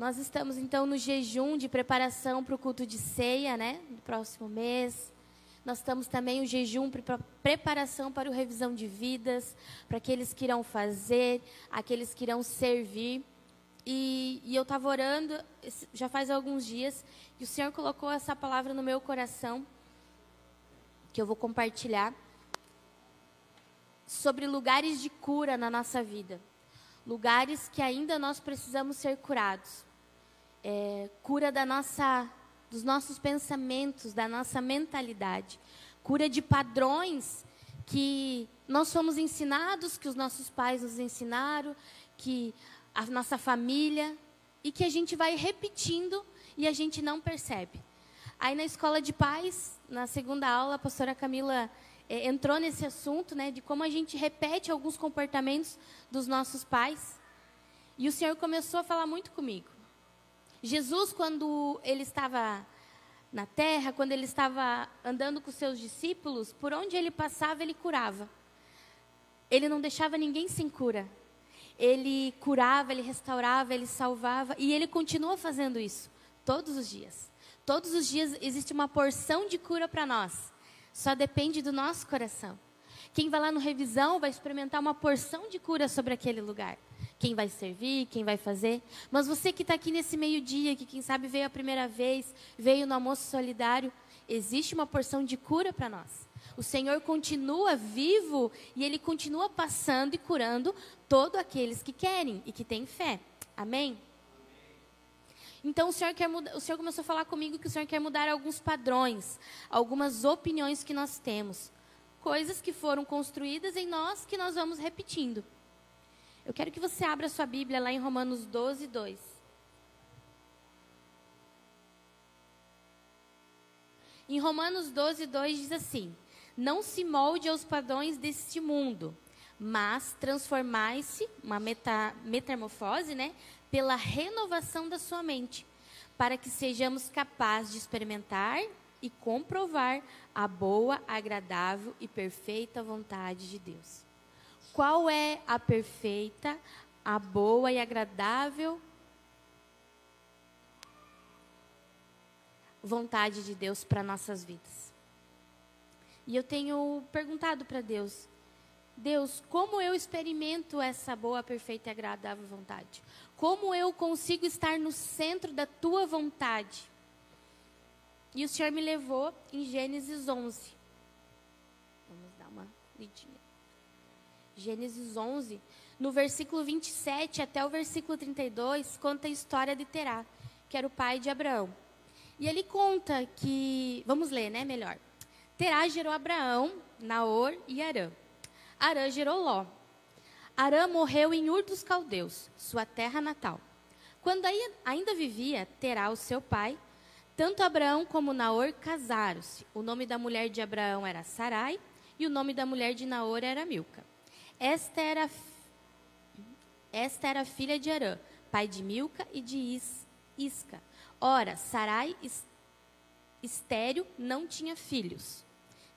Nós estamos então no jejum de preparação para o culto de ceia, né? No próximo mês. Nós estamos também o jejum para preparação para o revisão de vidas, para aqueles que irão fazer, aqueles que irão servir. E, e eu estava orando já faz alguns dias e o Senhor colocou essa palavra no meu coração que eu vou compartilhar sobre lugares de cura na nossa vida, lugares que ainda nós precisamos ser curados, é, cura da nossa, dos nossos pensamentos, da nossa mentalidade, cura de padrões que nós fomos ensinados, que os nossos pais nos ensinaram, que a nossa família e que a gente vai repetindo e a gente não percebe. Aí na escola de pais, na segunda aula, a pastora Camila é, entrou nesse assunto, né, de como a gente repete alguns comportamentos dos nossos pais. E o Senhor começou a falar muito comigo. Jesus, quando ele estava na terra, quando ele estava andando com seus discípulos, por onde ele passava, ele curava. Ele não deixava ninguém sem cura ele curava, ele restaurava, ele salvava, e ele continua fazendo isso todos os dias. Todos os dias existe uma porção de cura para nós. Só depende do nosso coração. Quem vai lá no revisão vai experimentar uma porção de cura sobre aquele lugar. Quem vai servir, quem vai fazer. Mas você que está aqui nesse meio-dia, que quem sabe veio a primeira vez, veio no almoço solidário, existe uma porção de cura para nós. O Senhor continua vivo e Ele continua passando e curando todos aqueles que querem e que têm fé. Amém? Então o Senhor quer o Senhor começou a falar comigo que o Senhor quer mudar alguns padrões, algumas opiniões que nós temos, coisas que foram construídas em nós que nós vamos repetindo. Eu quero que você abra sua Bíblia lá em Romanos 12, 2. Em Romanos 12, 2 diz assim: Não se molde aos padrões deste mundo, mas transformai-se, uma meta, metamorfose, né, pela renovação da sua mente, para que sejamos capazes de experimentar e comprovar a boa, agradável e perfeita vontade de Deus. Qual é a perfeita, a boa e agradável vontade de Deus para nossas vidas? E eu tenho perguntado para Deus, Deus, como eu experimento essa boa, perfeita e agradável vontade? Como eu consigo estar no centro da tua vontade? E o Senhor me levou em Gênesis 11. Vamos dar uma lidinha. Gênesis 11, no versículo 27 até o versículo 32, conta a história de Terá, que era o pai de Abraão. E ele conta que, vamos ler, né, melhor. Terá gerou Abraão, Naor e Arã. Arã gerou Ló. Arã morreu em Ur dos Caldeus, sua terra natal. Quando ainda vivia, Terá, o seu pai, tanto Abraão como Naor casaram-se. O nome da mulher de Abraão era Sarai e o nome da mulher de Naor era Milca. Esta era, esta era filha de Arã, pai de Milca e de Is, Isca. Ora, Sarai, estéreo, não tinha filhos.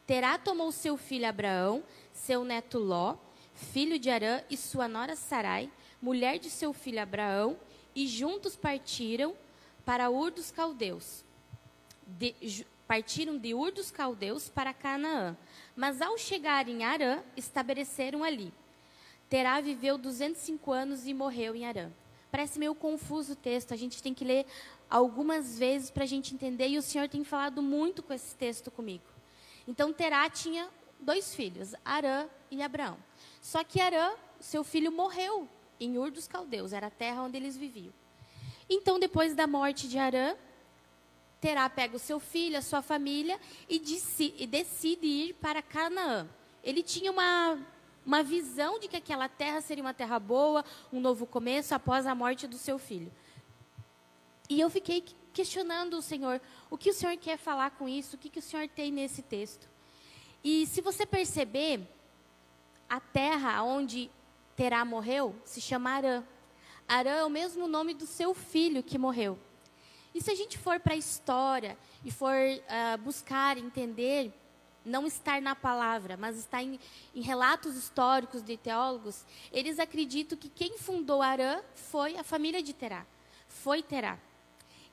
Terá tomou seu filho Abraão, seu neto Ló, filho de Arã, e sua nora Sarai, mulher de seu filho Abraão, e juntos partiram para Ur dos Caldeus. De, partiram de Ur dos Caldeus para Canaã. Mas ao chegar em Arã, estabeleceram ali. Terá viveu 205 anos e morreu em Arã. Parece meio confuso o texto, a gente tem que ler algumas vezes para a gente entender, e o Senhor tem falado muito com esse texto comigo. Então Terá tinha dois filhos, Arã e Abraão. Só que Arã, seu filho, morreu em Ur dos Caldeus, era a terra onde eles viviam. Então, depois da morte de Arã, Terá pega o seu filho, a sua família e, e decide ir para Canaã. Ele tinha uma, uma visão de que aquela terra seria uma terra boa, um novo começo após a morte do seu filho. E eu fiquei questionando o Senhor, o que o Senhor quer falar com isso? O que, que o Senhor tem nesse texto? E se você perceber, a terra onde Terá morreu se chama Arã. Arã é o mesmo nome do seu filho que morreu. E se a gente for para a história e for uh, buscar entender, não estar na palavra, mas estar em, em, relatos históricos de teólogos, eles acreditam que quem fundou Arã foi a família de Terá foi Terá.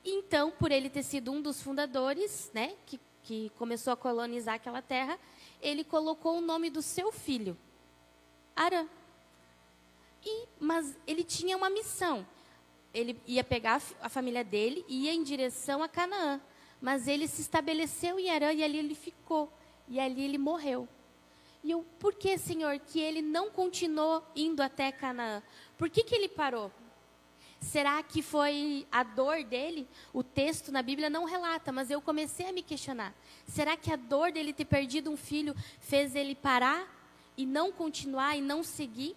Então, por ele ter sido um dos fundadores, né, que, que começou a colonizar aquela terra, ele colocou o nome do seu filho, Arã. E, mas ele tinha uma missão. Ele ia pegar a família dele e ia em direção a Canaã. Mas ele se estabeleceu em Arã e ali ele ficou. E ali ele morreu. E eu, por que, Senhor, que ele não continuou indo até Canaã? Por que, que ele parou? Será que foi a dor dele? O texto na Bíblia não relata, mas eu comecei a me questionar. Será que a dor dele ter perdido um filho fez ele parar e não continuar e não seguir?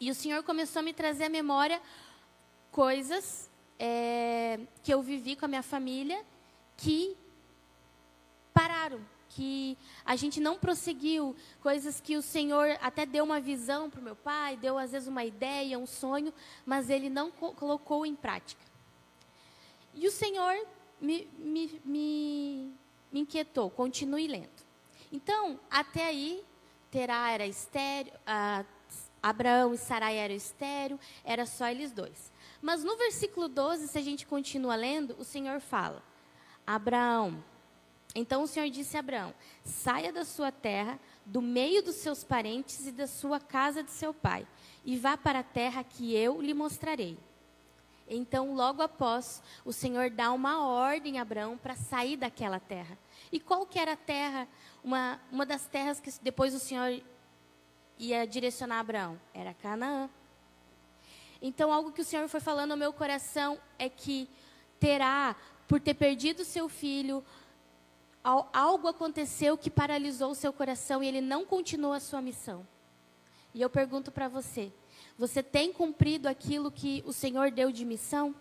E o Senhor começou a me trazer à memória coisas é, que eu vivi com a minha família que pararam, que a gente não prosseguiu, coisas que o Senhor até deu uma visão para o meu pai, deu às vezes uma ideia, um sonho, mas ele não co colocou em prática. E o Senhor me, me, me, me inquietou, continue lendo. Então, até aí, Terá era estéreo, Abraão e Sarai eram estéreo, era só eles dois. Mas no versículo 12, se a gente continua lendo, o Senhor fala: Abraão, então o Senhor disse a Abraão: saia da sua terra, do meio dos seus parentes e da sua casa de seu pai, e vá para a terra que eu lhe mostrarei. Então, logo após, o Senhor dá uma ordem a Abraão para sair daquela terra. E qual que era a terra? Uma, uma das terras que depois o Senhor ia direcionar Abraão? Era Canaã. Então, algo que o Senhor foi falando ao meu coração é que terá, por ter perdido seu filho, algo aconteceu que paralisou o seu coração e ele não continuou a sua missão. E eu pergunto para você: você tem cumprido aquilo que o Senhor deu de missão?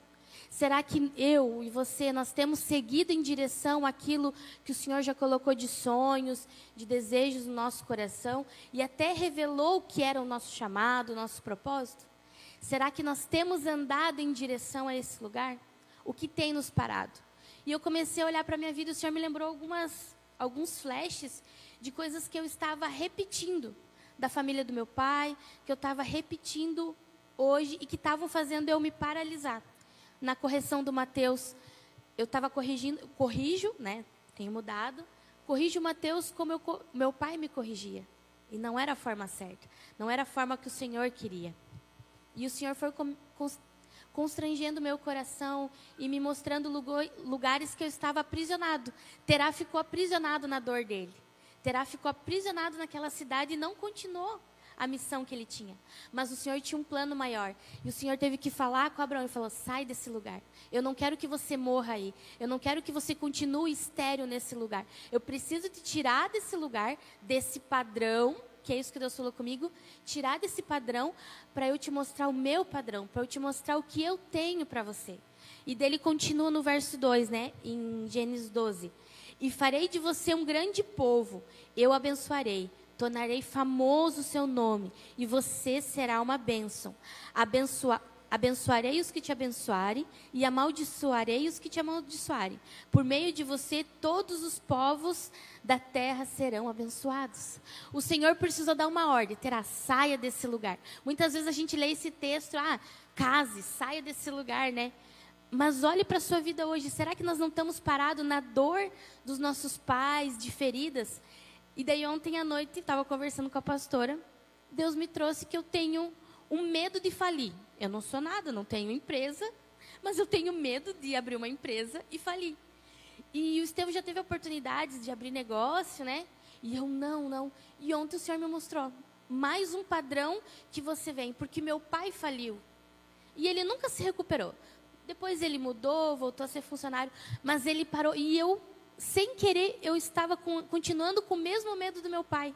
Será que eu e você, nós temos seguido em direção àquilo que o Senhor já colocou de sonhos, de desejos no nosso coração e até revelou o que era o nosso chamado, o nosso propósito? Será que nós temos andado em direção a esse lugar? O que tem nos parado? E eu comecei a olhar para a minha vida e o Senhor me lembrou algumas, alguns flashes de coisas que eu estava repetindo da família do meu pai, que eu estava repetindo hoje e que estavam fazendo eu me paralisar. Na correção do Mateus, eu estava corrigindo, corrijo, né? Tenho mudado. Corrijo Mateus como eu, meu pai me corrigia. E não era a forma certa. Não era a forma que o Senhor queria. E o Senhor foi constrangendo meu coração e me mostrando lugares que eu estava aprisionado. Terá ficou aprisionado na dor dele. Terá ficou aprisionado naquela cidade e não continuou a missão que ele tinha. Mas o Senhor tinha um plano maior. E o Senhor teve que falar com Abraão e falou: sai desse lugar. Eu não quero que você morra aí. Eu não quero que você continue estéreo nesse lugar. Eu preciso te tirar desse lugar, desse padrão que é isso que Deus falou comigo, tirar desse padrão para eu te mostrar o meu padrão, para eu te mostrar o que eu tenho para você. E dele continua no verso 2, né, em Gênesis 12. E farei de você um grande povo, eu abençoarei, tornarei famoso o seu nome, e você será uma bênção. Abençoa, Abençoarei os que te abençoarem e amaldiçoarei os que te amaldiçoarem. Por meio de você, todos os povos da terra serão abençoados. O Senhor precisou dar uma ordem, terá saia desse lugar. Muitas vezes a gente lê esse texto, ah, case, saia desse lugar, né? Mas olhe para a sua vida hoje. Será que nós não estamos parados na dor dos nossos pais, de feridas? E daí ontem à noite, estava conversando com a pastora, Deus me trouxe que eu tenho um medo de falir. Eu não sou nada, não tenho empresa, mas eu tenho medo de abrir uma empresa e falir. E o Estevão já teve oportunidades de abrir negócio, né? E eu, não, não. E ontem o Senhor me mostrou mais um padrão que você vem, porque meu pai faliu. E ele nunca se recuperou. Depois ele mudou, voltou a ser funcionário, mas ele parou. E eu, sem querer, eu estava com, continuando com o mesmo medo do meu pai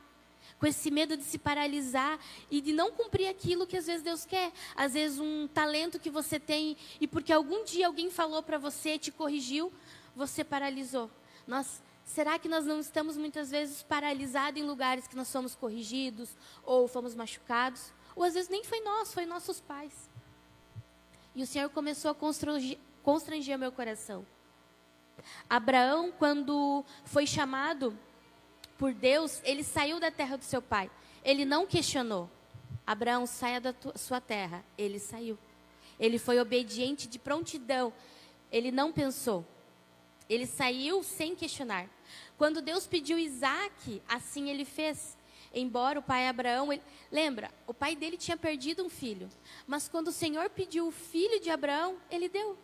com esse medo de se paralisar e de não cumprir aquilo que às vezes Deus quer. Às vezes um talento que você tem e porque algum dia alguém falou para você, te corrigiu, você paralisou. Nós Será que nós não estamos muitas vezes paralisados em lugares que nós somos corrigidos ou fomos machucados? Ou às vezes nem foi nós, foi nossos pais. E o Senhor começou a constranger, constranger meu coração. Abraão, quando foi chamado por Deus, ele saiu da terra do seu pai. Ele não questionou. Abraão, saia da tua, sua terra. Ele saiu. Ele foi obediente de prontidão. Ele não pensou. Ele saiu sem questionar. Quando Deus pediu Isaac, assim ele fez. Embora o pai Abraão, ele, lembra, o pai dele tinha perdido um filho. Mas quando o Senhor pediu o filho de Abraão, ele deu.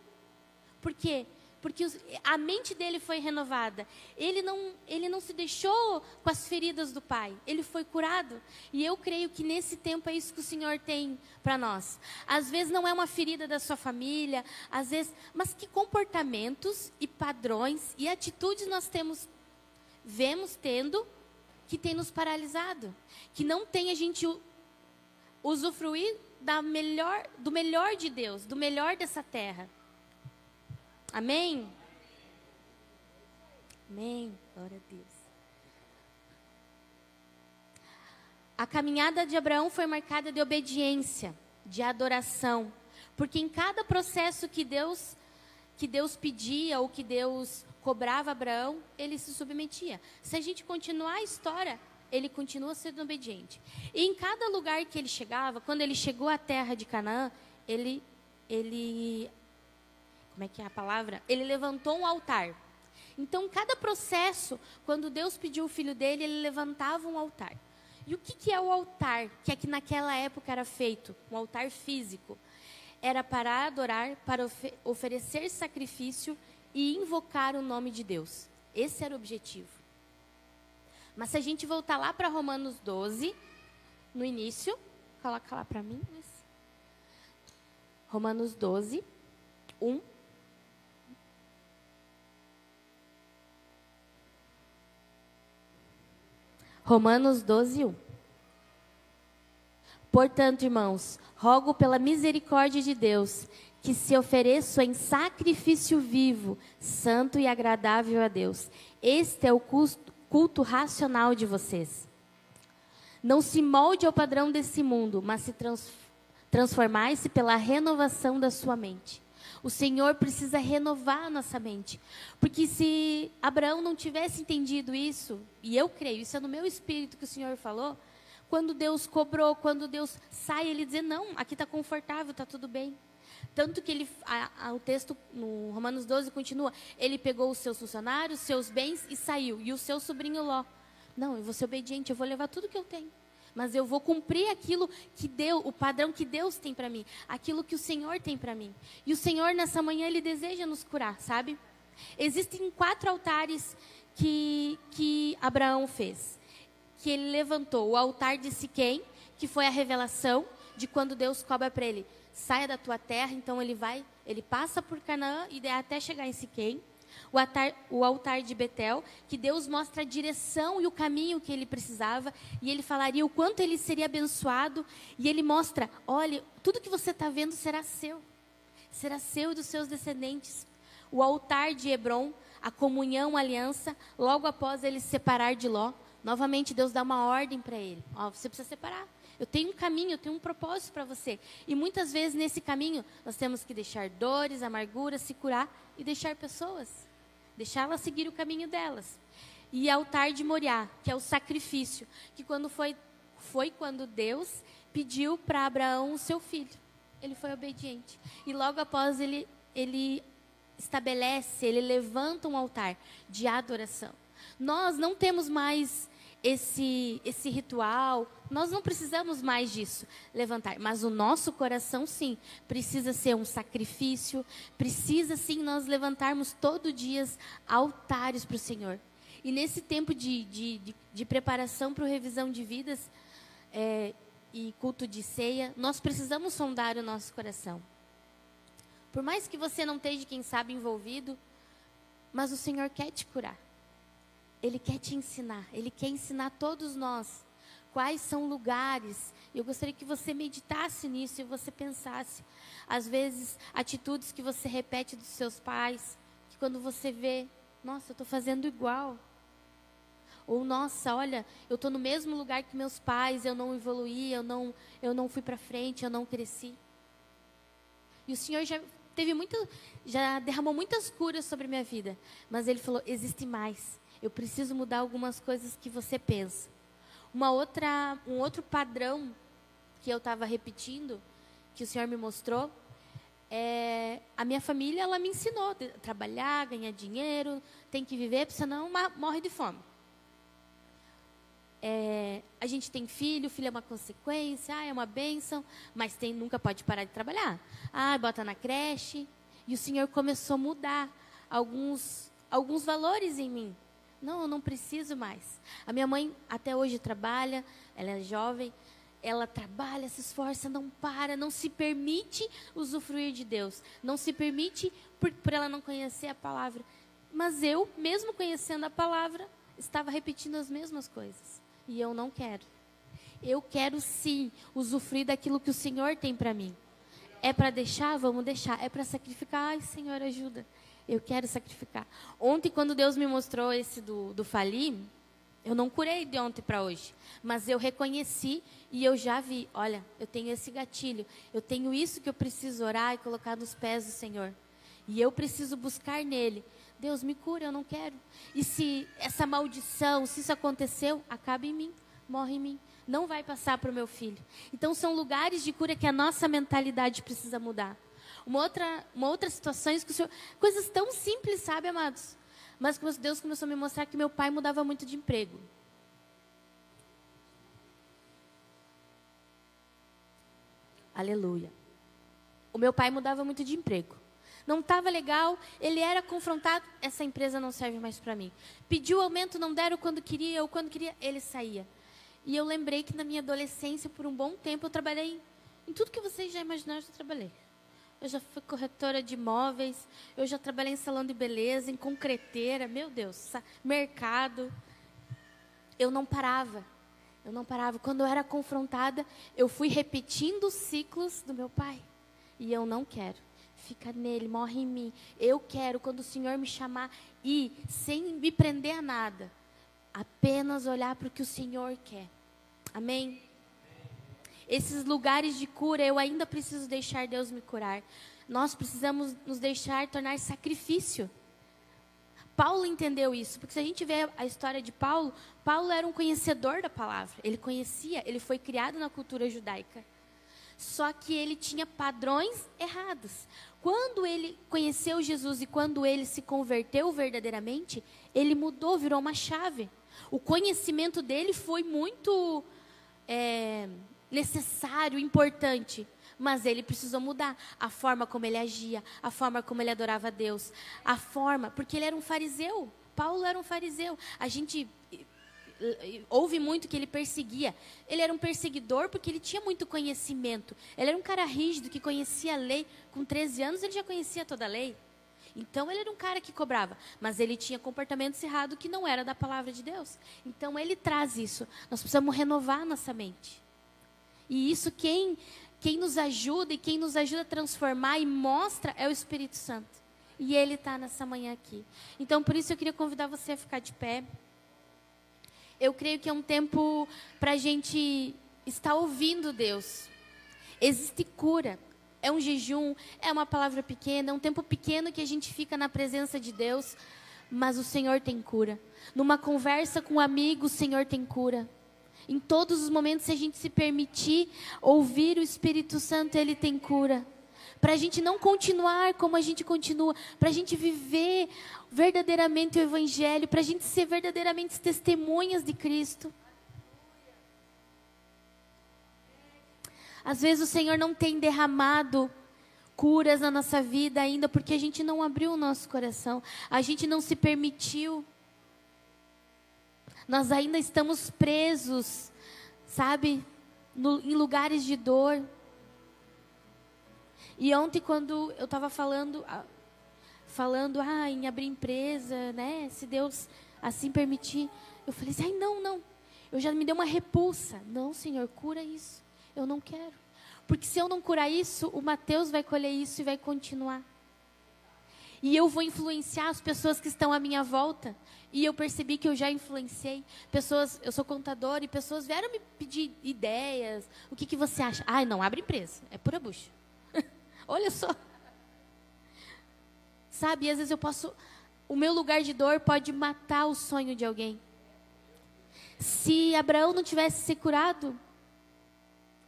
Por quê? Porque a mente dele foi renovada. Ele não, ele não se deixou com as feridas do pai, ele foi curado. E eu creio que nesse tempo é isso que o Senhor tem para nós. Às vezes não é uma ferida da sua família, às vezes, mas que comportamentos e padrões e atitudes nós temos, vemos tendo, que tem nos paralisado, que não tem a gente usufruir da melhor, do melhor de Deus, do melhor dessa terra. Amém? Amém. Glória a Deus. A caminhada de Abraão foi marcada de obediência, de adoração, porque em cada processo que Deus que Deus pedia ou que Deus cobrava Abraão, ele se submetia. Se a gente continuar a história, ele continua sendo obediente. E em cada lugar que ele chegava, quando ele chegou à terra de Canaã, ele ele como é que é a palavra? Ele levantou um altar. Então, cada processo, quando Deus pediu o filho dele, ele levantava um altar. E o que, que é o altar? Que é que naquela época era feito, um altar físico. Era para adorar, para ofe oferecer sacrifício e invocar o nome de Deus. Esse era o objetivo. Mas se a gente voltar lá para Romanos 12, no início, coloca lá para mim. Romanos 12, 1 Romanos 12, 1. Portanto, irmãos, rogo pela misericórdia de Deus que se ofereçam em sacrifício vivo, santo e agradável a Deus. Este é o culto racional de vocês. Não se molde ao padrão desse mundo, mas se trans, transformai-se pela renovação da sua mente. O Senhor precisa renovar a nossa mente. Porque se Abraão não tivesse entendido isso, e eu creio, isso é no meu espírito que o Senhor falou, quando Deus cobrou, quando Deus sai, ele dizer: Não, aqui está confortável, está tudo bem. Tanto que ele, a, a, o texto no Romanos 12 continua: Ele pegou os seus funcionários, seus bens e saiu. E o seu sobrinho Ló: Não, eu vou ser obediente, eu vou levar tudo que eu tenho mas eu vou cumprir aquilo que deu, o padrão que Deus tem para mim, aquilo que o Senhor tem para mim. E o Senhor nessa manhã ele deseja nos curar, sabe? Existem quatro altares que que Abraão fez. Que ele levantou o altar de Siquém, que foi a revelação de quando Deus cobra para ele: "Saia da tua terra", então ele vai, ele passa por Canaã e até chegar em Siquém o altar, o altar de Betel, que Deus mostra a direção e o caminho que ele precisava, e ele falaria o quanto ele seria abençoado, e ele mostra: olha, tudo que você está vendo será seu, será seu e dos seus descendentes. O altar de Hebron, a comunhão, a aliança, logo após ele se separar de Ló, novamente Deus dá uma ordem para ele: ó, você precisa separar. Eu tenho um caminho, eu tenho um propósito para você. E muitas vezes nesse caminho nós temos que deixar dores, amarguras, se curar e deixar pessoas deixá-las seguir o caminho delas. E altar de Moriá, que é o sacrifício, que quando foi foi quando Deus pediu para Abraão o seu filho. Ele foi obediente. E logo após ele ele estabelece, ele levanta um altar de adoração. Nós não temos mais esse, esse ritual. Nós não precisamos mais disso, levantar. Mas o nosso coração, sim, precisa ser um sacrifício. Precisa, sim, nós levantarmos todo dia altares para o Senhor. E nesse tempo de, de, de, de preparação para o revisão de vidas é, e culto de ceia, nós precisamos sondar o nosso coração. Por mais que você não esteja, quem sabe, envolvido, mas o Senhor quer te curar. Ele quer te ensinar, ele quer ensinar todos nós quais são lugares. Eu gostaria que você meditasse nisso e você pensasse. Às vezes, atitudes que você repete dos seus pais, que quando você vê, nossa, eu estou fazendo igual. Ou, nossa, olha, eu estou no mesmo lugar que meus pais, eu não evoluí, eu não, eu não fui para frente, eu não cresci. E o Senhor já teve muito, já derramou muitas curas sobre minha vida. Mas Ele falou: existe mais. Eu preciso mudar algumas coisas que você pensa. Uma outra, um outro padrão que eu estava repetindo, que o Senhor me mostrou, é, a minha família ela me ensinou a trabalhar, ganhar dinheiro, tem que viver, porque senão morre de fome. É, a gente tem filho, filho é uma consequência, ah, é uma bênção, mas tem, nunca pode parar de trabalhar. Ah, bota na creche. E o Senhor começou a mudar alguns, alguns valores em mim. Não, eu não preciso mais. A minha mãe até hoje trabalha, ela é jovem, ela trabalha, se esforça, não para, não se permite usufruir de Deus, não se permite por, por ela não conhecer a palavra. Mas eu, mesmo conhecendo a palavra, estava repetindo as mesmas coisas. E eu não quero. Eu quero sim usufruir daquilo que o Senhor tem para mim. É para deixar? Vamos deixar. É para sacrificar? Ai, Senhor, ajuda. Eu quero sacrificar. Ontem, quando Deus me mostrou esse do, do falir, eu não curei de ontem para hoje. Mas eu reconheci e eu já vi: olha, eu tenho esse gatilho. Eu tenho isso que eu preciso orar e colocar nos pés do Senhor. E eu preciso buscar nele. Deus me cura, eu não quero. E se essa maldição, se isso aconteceu, acaba em mim, morre em mim. Não vai passar para o meu filho. Então são lugares de cura que a nossa mentalidade precisa mudar. Uma outra, uma outra situação, que o Senhor, coisas tão simples, sabe, amados? Mas Deus começou a me mostrar que meu pai mudava muito de emprego. Aleluia. O meu pai mudava muito de emprego não estava legal, ele era confrontado, essa empresa não serve mais para mim. Pediu aumento, não deram quando queria, ou quando queria, ele saía. E eu lembrei que na minha adolescência, por um bom tempo, eu trabalhei em tudo que vocês já imaginaram, eu trabalhei. Eu já fui corretora de imóveis, eu já trabalhei em salão de beleza, em concreteira, meu Deus, mercado. Eu não parava. Eu não parava. Quando eu era confrontada, eu fui repetindo os ciclos do meu pai. E eu não quero fica nele, morre em mim. Eu quero, quando o Senhor me chamar, ir sem me prender a nada, apenas olhar para o que o Senhor quer. Amém? Esses lugares de cura, eu ainda preciso deixar Deus me curar. Nós precisamos nos deixar tornar sacrifício. Paulo entendeu isso, porque se a gente vê a história de Paulo, Paulo era um conhecedor da palavra. Ele conhecia, ele foi criado na cultura judaica. Só que ele tinha padrões errados. Quando ele conheceu Jesus e quando ele se converteu verdadeiramente, ele mudou, virou uma chave. O conhecimento dele foi muito é, necessário, importante. Mas ele precisou mudar a forma como ele agia, a forma como ele adorava a Deus, a forma, porque ele era um fariseu. Paulo era um fariseu. A gente houve muito que ele perseguia. Ele era um perseguidor porque ele tinha muito conhecimento. Ele era um cara rígido que conhecia a lei. Com 13 anos ele já conhecia toda a lei. Então ele era um cara que cobrava, mas ele tinha comportamentos errados que não era da palavra de Deus. Então ele traz isso. Nós precisamos renovar nossa mente. E isso quem quem nos ajuda e quem nos ajuda a transformar e mostra é o Espírito Santo. E ele está nessa manhã aqui. Então por isso eu queria convidar você a ficar de pé eu creio que é um tempo para a gente estar ouvindo Deus. Existe cura. É um jejum, é uma palavra pequena, é um tempo pequeno que a gente fica na presença de Deus, mas o Senhor tem cura. Numa conversa com um amigo, o Senhor tem cura. Em todos os momentos, se a gente se permitir ouvir o Espírito Santo, ele tem cura para a gente não continuar como a gente continua, para a gente viver verdadeiramente o Evangelho, para a gente ser verdadeiramente testemunhas de Cristo. Às vezes o Senhor não tem derramado curas na nossa vida ainda porque a gente não abriu o nosso coração, a gente não se permitiu. Nós ainda estamos presos, sabe, no, em lugares de dor. E ontem, quando eu estava falando, falando ah, em abrir empresa, né? Se Deus assim permitir, eu falei assim, ai, não, não. Eu já me deu uma repulsa. Não, Senhor, cura isso. Eu não quero. Porque se eu não curar isso, o Mateus vai colher isso e vai continuar. E eu vou influenciar as pessoas que estão à minha volta. E eu percebi que eu já influenciei. Pessoas, eu sou contadora e pessoas vieram me pedir ideias. O que, que você acha? Ai, não, abre empresa. É pura bucha. Olha só. Sabe, às vezes eu posso. O meu lugar de dor pode matar o sonho de alguém. Se Abraão não tivesse se curado,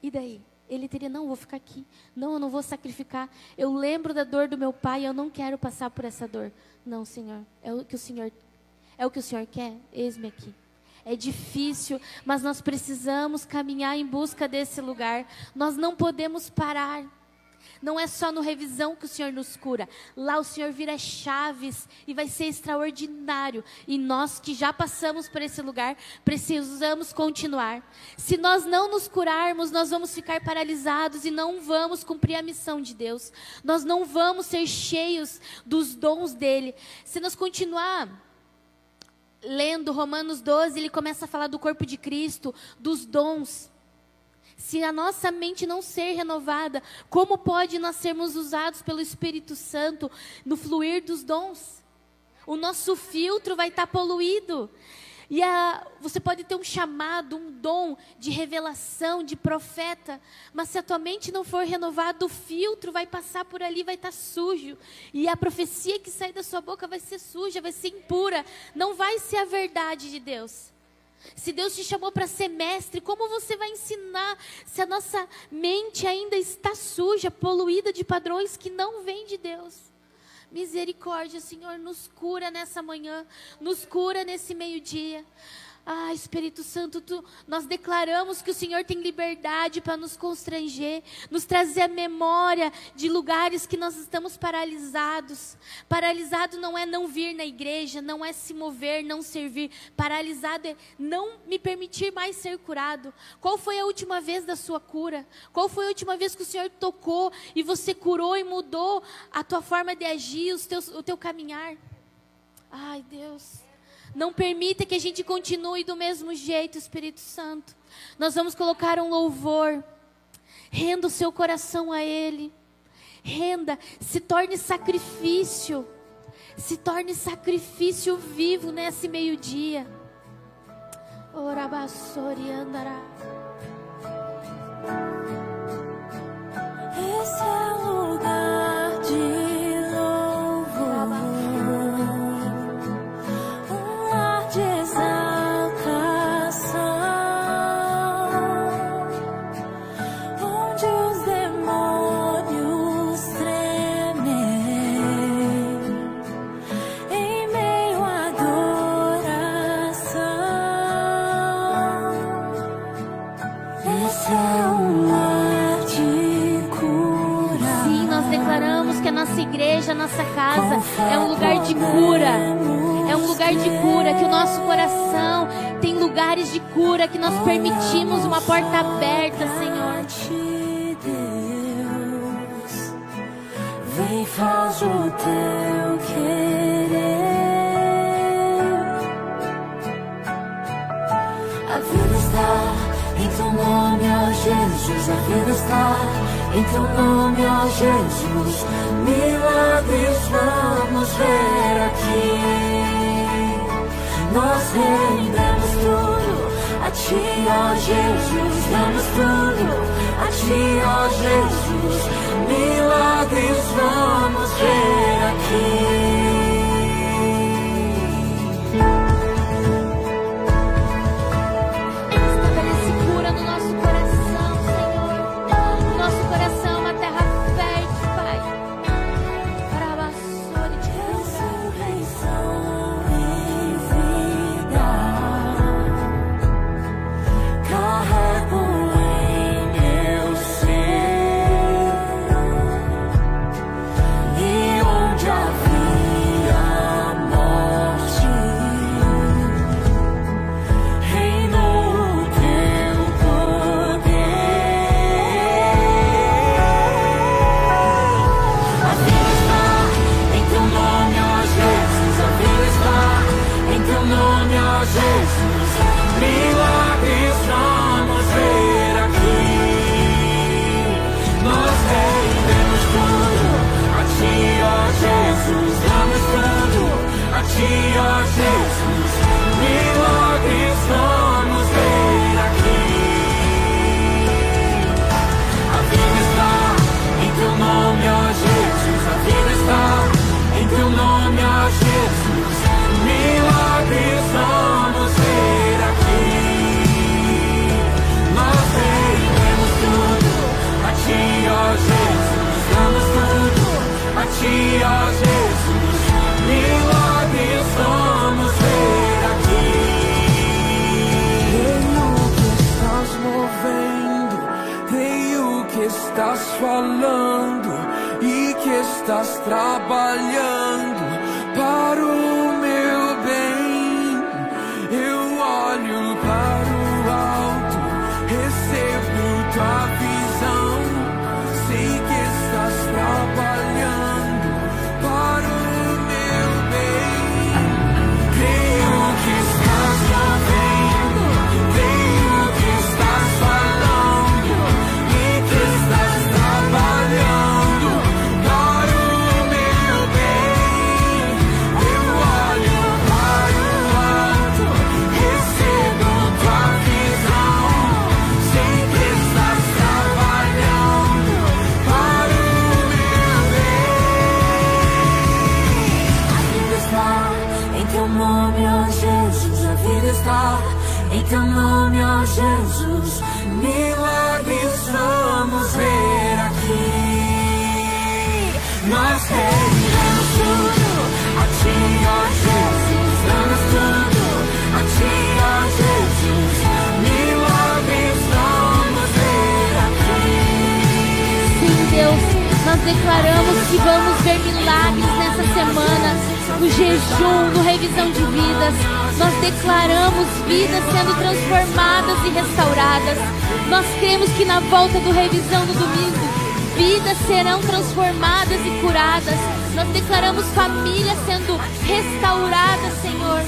e daí? Ele teria, não, vou ficar aqui. Não, eu não vou sacrificar. Eu lembro da dor do meu pai, eu não quero passar por essa dor. Não, Senhor, é o que o Senhor é o que o Senhor quer? Eis-me aqui. É difícil, mas nós precisamos caminhar em busca desse lugar. Nós não podemos parar. Não é só no revisão que o Senhor nos cura. Lá o Senhor vira chaves e vai ser extraordinário. E nós que já passamos por esse lugar, precisamos continuar. Se nós não nos curarmos, nós vamos ficar paralisados e não vamos cumprir a missão de Deus. Nós não vamos ser cheios dos dons dele. Se nós continuar lendo Romanos 12, ele começa a falar do corpo de Cristo, dos dons. Se a nossa mente não ser renovada, como pode nós sermos usados pelo Espírito Santo no fluir dos dons? O nosso filtro vai estar poluído. E a, você pode ter um chamado, um dom de revelação, de profeta, mas se a tua mente não for renovada, o filtro vai passar por ali, vai estar sujo. E a profecia que sai da sua boca vai ser suja, vai ser impura. Não vai ser a verdade de Deus. Se Deus te chamou para ser mestre, como você vai ensinar se a nossa mente ainda está suja, poluída de padrões que não vêm de Deus? Misericórdia, Senhor, nos cura nessa manhã, nos cura nesse meio-dia. Ah, Espírito Santo, tu, nós declaramos que o Senhor tem liberdade para nos constranger, nos trazer a memória de lugares que nós estamos paralisados. Paralisado não é não vir na igreja, não é se mover, não servir. Paralisado é não me permitir mais ser curado. Qual foi a última vez da sua cura? Qual foi a última vez que o Senhor tocou e você curou e mudou a tua forma de agir, teus, o teu caminhar? Ai, Deus. Não permita que a gente continue do mesmo jeito, Espírito Santo. Nós vamos colocar um louvor. Renda o seu coração a Ele. Renda, se torne sacrifício. Se torne sacrifício vivo nesse meio-dia. Orabassori andará. Esse é o nossa casa é um lugar de cura. É um lugar de cura, que o nosso coração tem lugares de cura, que nós permitimos uma porta aberta, Senhor. vem faz o teu querer. A vida está em teu nome, ó Jesus. A vida está em teu nome, ó Jesus. Milagres vamos ver aqui. Nós rendemos tudo a ti, ó Jesus. Damos tudo a ti, ó Jesus. Milagres vamos ver aqui. Que estás trabalhando para o declaramos que vamos ver milagres nessa semana, no jejum, no revisão de vidas. Nós declaramos vidas sendo transformadas e restauradas. Nós cremos que na volta do revisão no domingo, vidas serão transformadas e curadas. Nós declaramos famílias sendo restauradas, Senhor.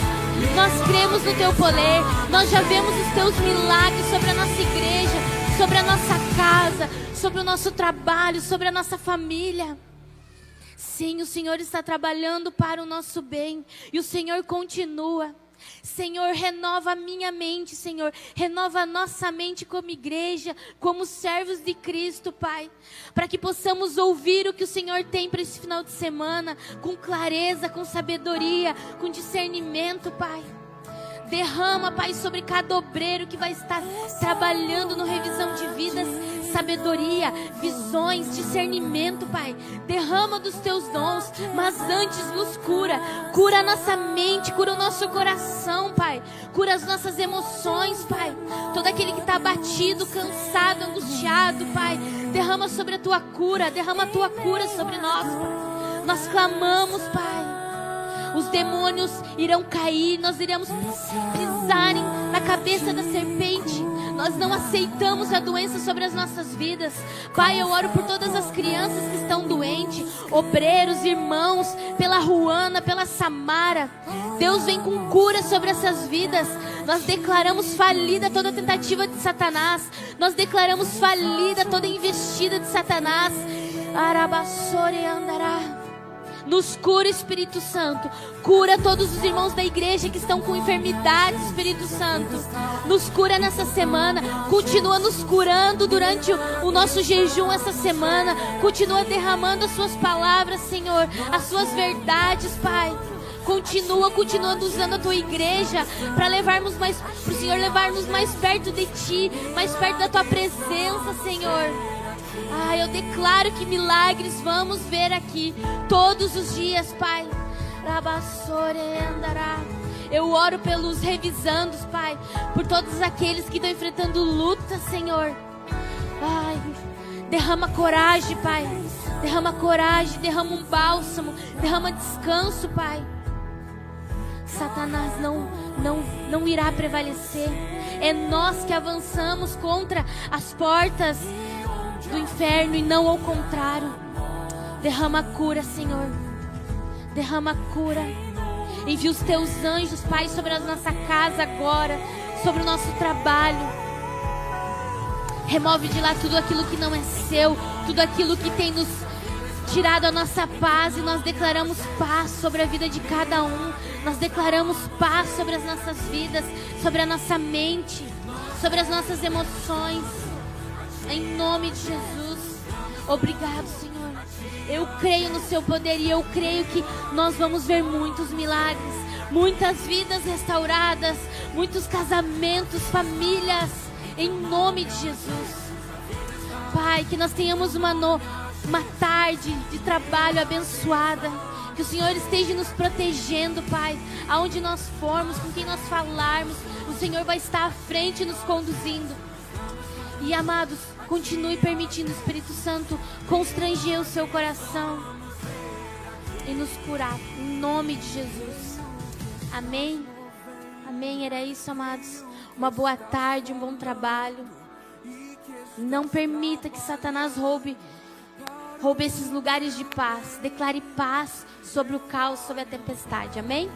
Nós cremos no teu poder. Nós já vemos os teus milagres sobre a nossa igreja, sobre a nossa casa, sobre o nosso trabalho, sobre a nossa família. Sim, o Senhor está trabalhando para o nosso bem e o Senhor continua. Senhor, renova a minha mente, Senhor. Renova a nossa mente como igreja, como servos de Cristo, Pai. Para que possamos ouvir o que o Senhor tem para esse final de semana, com clareza, com sabedoria, com discernimento, Pai. Derrama, Pai, sobre cada obreiro que vai estar trabalhando no revisão de vidas, sabedoria, visões, discernimento, Pai. Derrama dos teus dons, mas antes nos cura. Cura a nossa mente, cura o nosso coração, Pai. Cura as nossas emoções, Pai. Todo aquele que está abatido, cansado, angustiado, Pai. Derrama sobre a tua cura, derrama a tua cura sobre nós, Pai. Nós clamamos, Pai os demônios irão cair, nós iremos pisarem na cabeça da serpente. Nós não aceitamos a doença sobre as nossas vidas. Pai, eu oro por todas as crianças que estão doentes, obreiros, irmãos, pela Ruana, pela Samara. Deus vem com cura sobre essas vidas. Nós declaramos falida toda tentativa de Satanás. Nós declaramos falida toda investida de Satanás. Arabassore andará. Nos cura, Espírito Santo. Cura todos os irmãos da igreja que estão com enfermidade, Espírito Santo. Nos cura nessa semana. Continua nos curando durante o, nosso jejum essa semana. Continua derramando as suas palavras, Senhor. As suas verdades, Pai. Continua, continua usando a tua igreja para levarmos mais, para o Senhor levarmos mais perto de ti, mais perto da tua presença, Senhor. Ah, eu declaro que milagres vamos ver aqui todos os dias, Pai. Eu oro pelos revisandos, Pai, por todos aqueles que estão enfrentando luta, Senhor. Ai, derrama coragem, Pai. Derrama coragem, derrama um bálsamo, derrama descanso, Pai. Satanás não, não, não irá prevalecer. É nós que avançamos contra as portas do inferno e não ao contrário. Derrama cura, Senhor. Derrama cura. Envia os teus anjos, Pai, sobre a nossa casa agora, sobre o nosso trabalho. Remove de lá tudo aquilo que não é seu, tudo aquilo que tem nos tirado a nossa paz e nós declaramos paz sobre a vida de cada um. Nós declaramos paz sobre as nossas vidas, sobre a nossa mente, sobre as nossas emoções. Em nome de Jesus. Obrigado, Senhor. Eu creio no seu poder e eu creio que nós vamos ver muitos milagres, muitas vidas restauradas, muitos casamentos, famílias, em nome de Jesus. Pai, que nós tenhamos uma, no, uma tarde de trabalho abençoada. Que o Senhor esteja nos protegendo, Pai. Aonde nós formos, com quem nós falarmos, o Senhor vai estar à frente nos conduzindo. E amados, continue permitindo o Espírito Santo constranger o seu coração e nos curar. Em nome de Jesus. Amém. Amém. Era isso, amados. Uma boa tarde, um bom trabalho. Não permita que Satanás roube roube esses lugares de paz. Declare paz sobre o caos, sobre a tempestade. Amém?